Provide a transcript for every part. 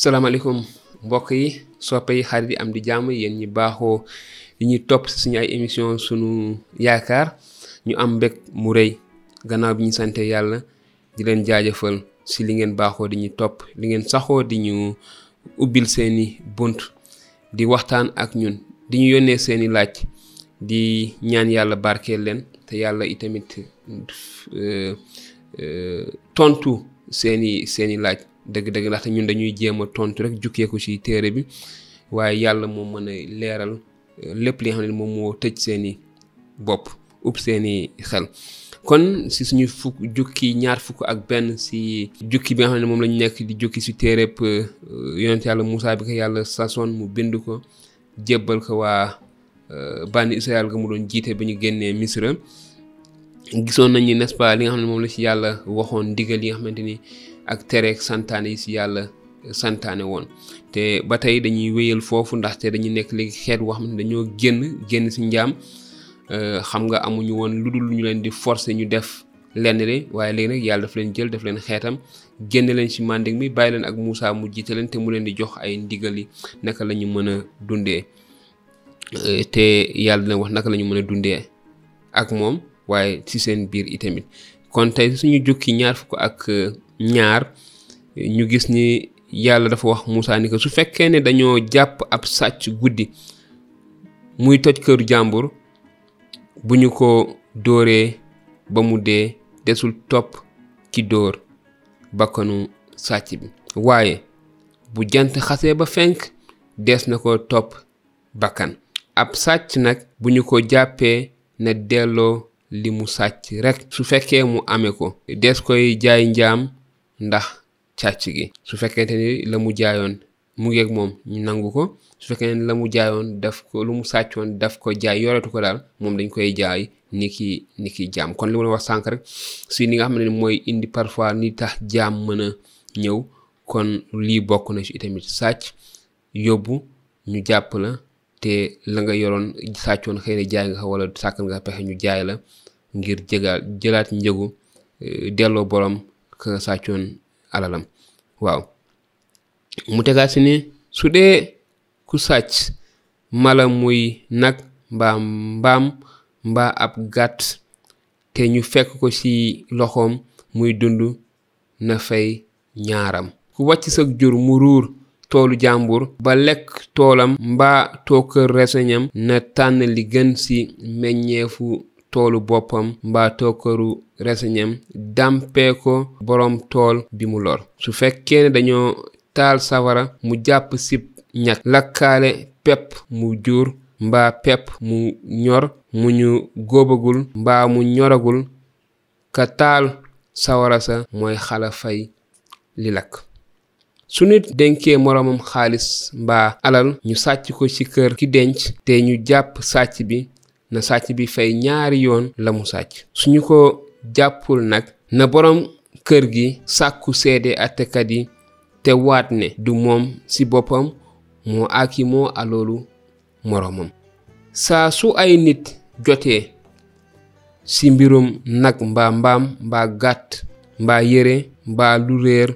salaamaaleykum mbokk yi soppe yi xarit yi am di jàmm yéen ñi baaxoo yi ñuy topp si suñu ay émission suñu yaakaar ñu am mbég mu rëy gannaaw bi ñu sante yàlla di leen jaajëfal si li ngeen baaxoo di ñu topp li ngeen saxoo di ñu ubbil seeni bunt di waxtaan ak ñun di ñu yónnee seeni laaj di ñaan yàlla barkeel leen te yàlla itamit euh, euh, tontu seeni seeni laaj dëgg-dëgg ndaxte ñun dañuy jéem a tontu rek jukkeeku ci téere bi waaye yàlla moo mën a leeral euh, lépp li nga xam ne moom moo tëj seeni bopp ub seeni xel kon si suñu fukk jukki ñaar fukk ak benn si jukki bi nga xam ne moom lañu nekk di jukki si téereb euh, yonent yàlla Moussa bi ko yàlla sasoon mu bind ko jébbal ko waa euh, bànni Israël ga mu doon jiite ba ñu génnee Misra gisoon nañu n'est-ce pas li nga xam ne moom la si yàlla waxoon ndigal yi nga xamante ni ak tereek santaane yi si yàlla santaane woon te ba tey dañuy wéyal foofu ndaxte dañu nekk léegi xeet woo xam ne dañoo génn génn si njaam euh, xam nga amuñu woon lu dul ñu leen di forcer ñu def lenn li waaye léegi nag yàlla daf leen jël daf leen xeetam génn leen ci màndik mi bàyyi leen ak Moussa mu jiite leen te mu leen di jox ay ndigal yi naka la ñu mën a dundee euh, te yàlla dina wax naka la ñu mën a dundee ak moom waaye ci seen biir itamit kon tey suñu jukki ñaar fukk ak euh, ñaar ñu gis ni yàlla dafa wax Moussa ni ko su fekkee ne dañoo jàpp ab sàcc guddi muy toj kër jàmbur bu ñu ko dóoree ba mu dee desul topp ci dóor bakkanu sàcc bi waaye bu jant xasee ba fenk dees na ko topp bakkan ab sàcc nag bu ñu ko jàppee na delloo li mu sàcc rekk su fekkee mu amee ko dees koy jaay njaam ndax càcc gi su fekkente ni la mu jaayoon mu ngeeg moom ñu nangu ko su fekkee ne la mu jaayoon daf ko lu mu sàccoon daf ko jaay yoretu ko daal moom dañ koy jaay ni ki ni ki jaam kon li ma wax sànq rek si ni nga xam ne mooy indi parfois ni tax jaam mën a ñëw kon lii bokk na ci itamit sàcc yóbbu ñu jàpp la te la nga yoroon sàccoon xëy na jaay nga ko wala sàkkal nga pexe ñu jaay la ngir jëgaal jëlaat njëgu eh, delloo borom ka nga sàccoon alalam waaw mu tegaat si ni su dee ku sàcc mala muy nag mbaa mbaam mbaa ab gàtt te ñu fekk ko ci loxoom muy dund na fay ñaaram ku wàcc sa jur mu ruur toolu jàmbur ba lekk toolam mbaa tookër reseñam na tànn li gën ci meññeefu toolu boppam mbaa tookaru reseñam dàmpee ko boroom tool bi mu lor su fekkee ne dañoo taal safara mu jàpp sib ñag lakkaale pepp mu jur mbaa pepp mu ñor mu ñu góobagul mbaa mu ñoragul ka taal sawara sa mooy xala fay li lakk su nit dencee moroomam xaalis mbaa alal ñu sàcc ko ci kër ki denc te ñu jàpp sàcc bi na sàcc bi fay ñaari yoon la mu sàcc su ñu ko jàppul nag na boroom kër gi sàkku seede àttekat yi te waat ne du moom ci boppam moo aakimoo aloolu moroomam saa su ay nit jotee ci mbirum nag mbaa mbaam mbaa gàtt mbaa yére mbaa lu réer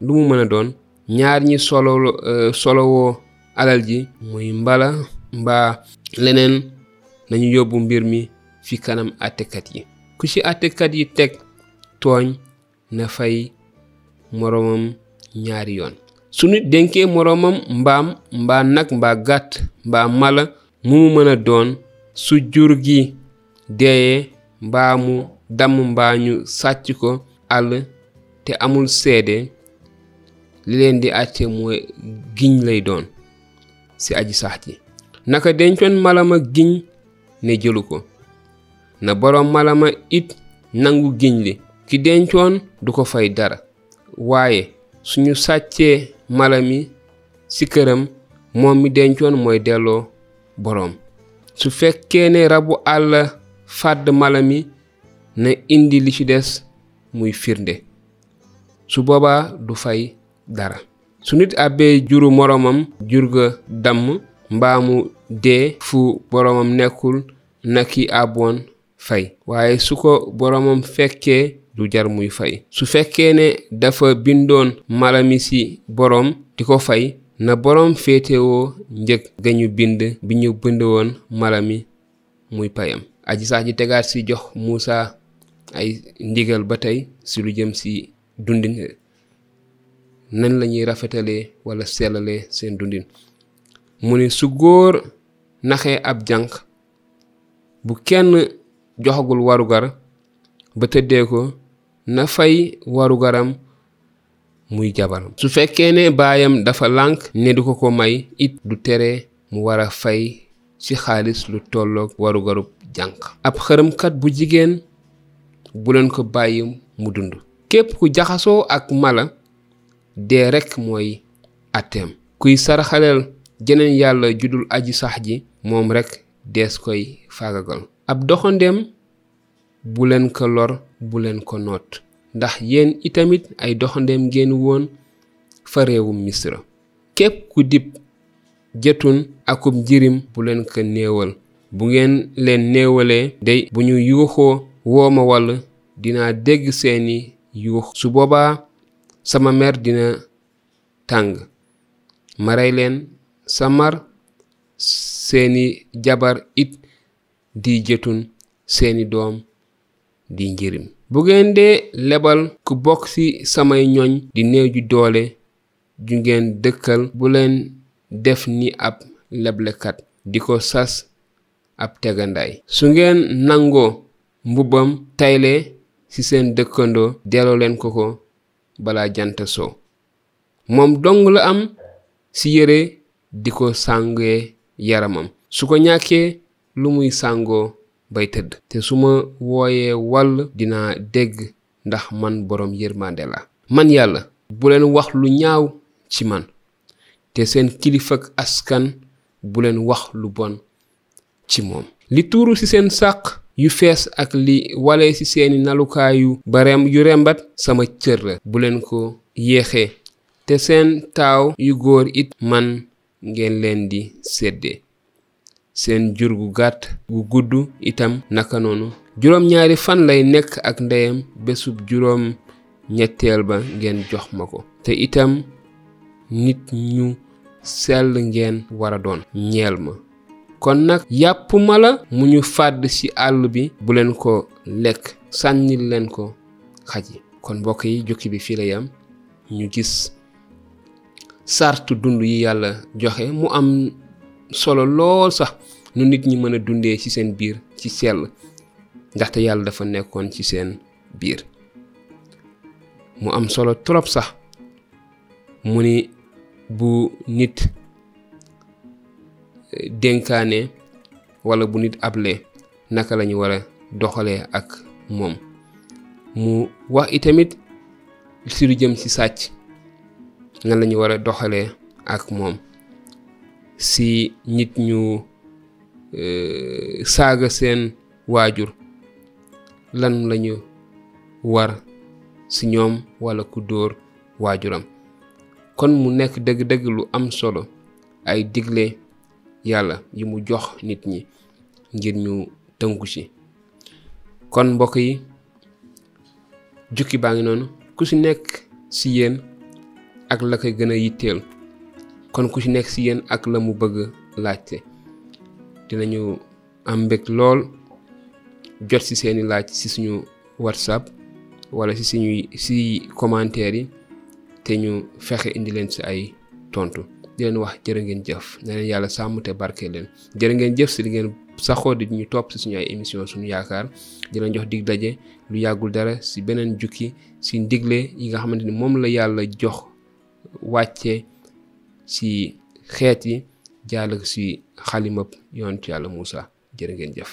lu mu mën a doon ñaar ñi solo solowoo alal ji muy mbala mbaa leneen nañu yóbbu mbir mi fi kanam àttekat yi ku ci àttekat yi teg tooñ na fay moroomam ñaari yoon su nit dénkee moroomam mbaam mbaa nag mbaa gàtt mbaa mala mu mu mën a doon su jur gi deeyee mbaa mu damm mbaa ñu sàcc ko àll te amul seede li leen di àtte mooy giñ lay doon ci aji sax ji naka dencoon mala ma giñ ne jëlu ko na boroom mala ma it nangu giñ li ki dencoon du ko fay dara waaye suñu sàccee mala mi ci këram moom mi dencoon mooy delloo boroom su fekkee ne rabu àll fàdd mala mi na indi li ci des muy firnde su boobaa du fay dara su nit àbbee juru moroomam jur ga damm mbaamu dee fu boroomam nekkul na ki àbboon fay waaye su ko boroomam fekkee du jar muy fay su fekkee ne dafa bindoon mala mi ci boroom di ko fay na boroom féetewoo njëg ga ñu bind bi ñu bind woon mala mi muy payam aji sax ji tegaat ci jox Muusa ay ndigal ba tey ci lu jëm ci dundin nan lañuy rafetalee walla sellalee seen dundin mu ne su góor naxee ab janq bu kenn joxagul warugar ba tëddee ko na fay warugaram muy jabaram su fekkee ne baayam dafa lànk ne du ko ko may it du tere mu war a fay ci xaalis lu tolloog warugarub jànq ab xërëmkat bu jigéen bu leen ko bàyyi mu dund képp ku jaxasoo ak mala dee rekk mooy atteem kuy saraxaleel jeneen yàlla judul aji sax ji moom rekk dees koy faagagal ab doxandeem bu leen ko lor bu leen ko noot ndax yéen itamit ay doxandeem ngeen woon fa réewum misra képp ku dib jëtun akub jirim bu leen ko néewal bu ngeen leen néewalee day bu ñu yuuxoo woo ma wàll dinaa dégg seeni yuux su boobaa sama mer dina tàng ma rey leen sa mar seeni jabar it di jëtun seeni doom di njërim bu ngeen dee lebal ku bokk ci samay ñoñ di néew ju doole ju ngeen dëkkal bu leen def ni ab leblekat di ko sas ab tegandaay su ngeen nangoo mbubbam tayle ci seen dëkkandoo delloo leen ko ko balaa jant so moom dong la am ci yére di ko sàngee yaramam su ko ñàkkee lu muy sàngoo bay tëdd te su ma wooyee wàll dinaa dégg ndax man boroom yërmande la man yàlla bu leen wax lu ñaaw ci man te seen kilifak askan bu leen wax lu bon ci moom li tuuru ci seen sàq yu fees ak li wale ci seeni nalukaayu ba rem yu rembat sama cër la bu leen ko yéexee te seen taaw yu góor it man ngeen leen di sédde seen jur gu gàtt gu gudd itam naka noonu juróom ñaari fan lay nekk ak ndeyam bésub juróom ñetteel ba ngeen jox ma ko te itam nit ñu sell ngeen war a doon ñeel ma kon nag yàpp mala mu ñu fàdd ci àll bi bu leen ko lekk sànnil leen ko xaj yi kon mbokk yi jukki bi fii la yam ñu gis sartu dund yi yàlla joxe mu am solo lool sax nu nit ñi mën a dundee ci seen biir ci sell ndaxte yàlla dafa nekkoon ci seen biir mu am solo trop sax mu ni bu nit eh, dénkaane wala bu nit able naka lañu war a doxalee ak moom mu wax itamit si lu jëm ci sàcc nan lañu war a doxalee ak moom si nit ñu eh, saaga seen waajur lan lañu war si ñoom wala ku dóor waajuram kon mu nekk dëgg-dëgg lu am solo ay digle yàlla yi mu jox nit ñi ngir ñu tënku ci kon mbokk yi jukki baa ngi noonu ku ci nekk ci yéen ak la koy gën a yitteel kon ku ci nekk ci yéen ak la mu bëgg laajte dinañu am mbég lool jot si seeni laaj si suñu whatsapp wala si suñuy si commentaire yi te ñu fexe indi leen si ay tontu di leen wax jërë ngeen jëf na leen yàlla sàmm te barke leen jërë ngeen jëf si li ngeen saxoo di ñu topp si suñu ay émission suñu yaakaar di leen jox dig daje lu yàggul dara si beneen jukki si ndigle yi nga xamante ni moom la yàlla jox wàcce si xeet yi jàll si xalimab yonent yàlla Muusa jërë ngeen jëf